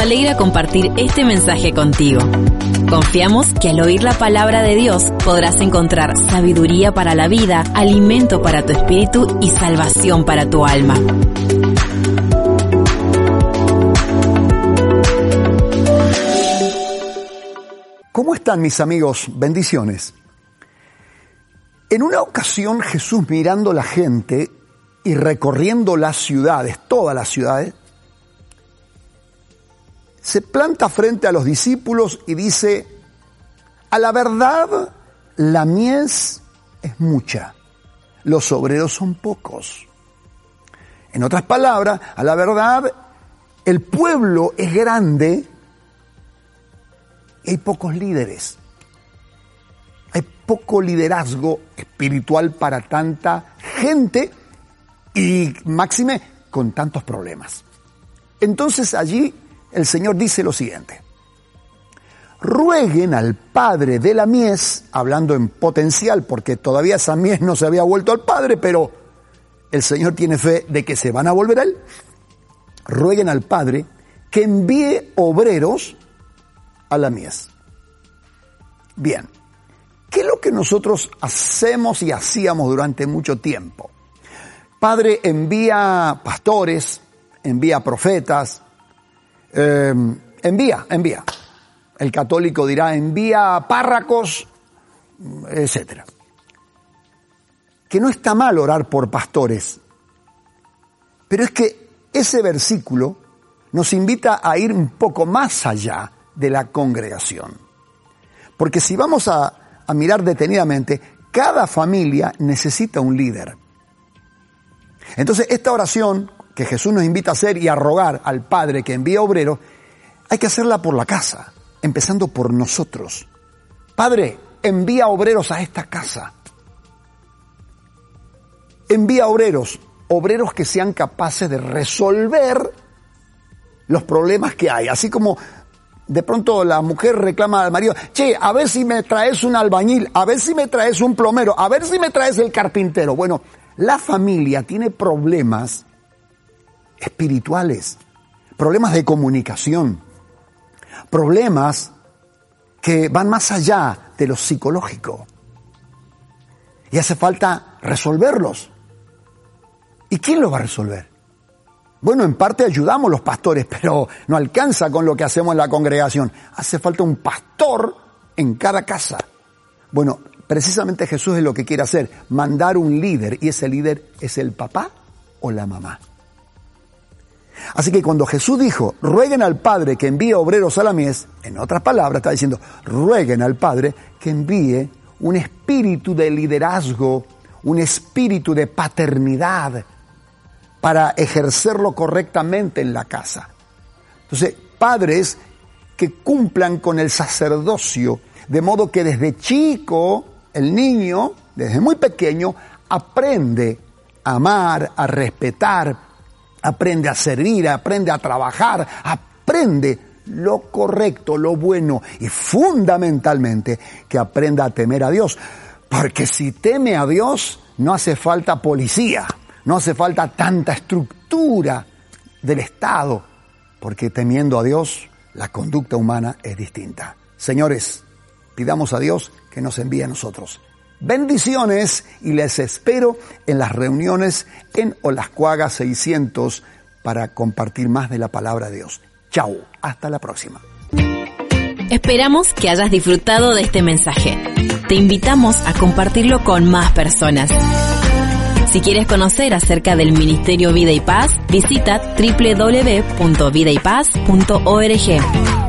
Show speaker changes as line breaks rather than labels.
Alegra compartir este mensaje contigo. Confiamos que al oír la palabra de Dios podrás encontrar sabiduría para la vida, alimento para tu espíritu y salvación para tu alma.
¿Cómo están mis amigos? Bendiciones. En una ocasión Jesús mirando la gente y recorriendo las ciudades, todas las ciudades, se planta frente a los discípulos y dice, a la verdad la mies es mucha, los obreros son pocos. En otras palabras, a la verdad el pueblo es grande y hay pocos líderes. Hay poco liderazgo espiritual para tanta gente y máxime con tantos problemas. Entonces allí el Señor dice lo siguiente. Rueguen al Padre de la mies, hablando en potencial, porque todavía esa mies no se había vuelto al Padre, pero el Señor tiene fe de que se van a volver a Él. Rueguen al Padre que envíe obreros a la mies. Bien, ¿qué es lo que nosotros hacemos y hacíamos durante mucho tiempo? Padre envía pastores, envía profetas, eh, envía, envía. El católico dirá envía párracos, etcétera. Que no está mal orar por pastores, pero es que ese versículo nos invita a ir un poco más allá de la congregación. Porque si vamos a, a mirar detenidamente, cada familia necesita un líder. Entonces, esta oración que Jesús nos invita a hacer y a rogar al Padre que envía obreros, hay que hacerla por la casa, empezando por nosotros. Padre, envía obreros a esta casa. Envía obreros, obreros que sean capaces de resolver los problemas que hay. Así como de pronto la mujer reclama al marido, che, a ver si me traes un albañil, a ver si me traes un plomero, a ver si me traes el carpintero. Bueno, la familia tiene problemas espirituales, problemas de comunicación, problemas que van más allá de lo psicológico. Y hace falta resolverlos. ¿Y quién lo va a resolver? Bueno, en parte ayudamos los pastores, pero no alcanza con lo que hacemos en la congregación. Hace falta un pastor en cada casa. Bueno, precisamente Jesús es lo que quiere hacer, mandar un líder, y ese líder es el papá o la mamá. Así que cuando Jesús dijo, rueguen al Padre que envíe obreros a la mies, en otras palabras está diciendo, rueguen al Padre que envíe un espíritu de liderazgo, un espíritu de paternidad para ejercerlo correctamente en la casa. Entonces, padres que cumplan con el sacerdocio, de modo que desde chico el niño, desde muy pequeño, aprende a amar, a respetar, aprende a servir, aprende a trabajar, aprende lo correcto, lo bueno y fundamentalmente que aprenda a temer a Dios. Porque si teme a Dios, no hace falta policía, no hace falta tanta estructura del Estado, porque temiendo a Dios, la conducta humana es distinta. Señores, pidamos a Dios que nos envíe a nosotros. Bendiciones y les espero en las reuniones en Olascuaga 600 para compartir más de la palabra de Dios. Chau, hasta la próxima.
Esperamos que hayas disfrutado de este mensaje. Te invitamos a compartirlo con más personas. Si quieres conocer acerca del Ministerio Vida y Paz, visita www.vidaypaz.org.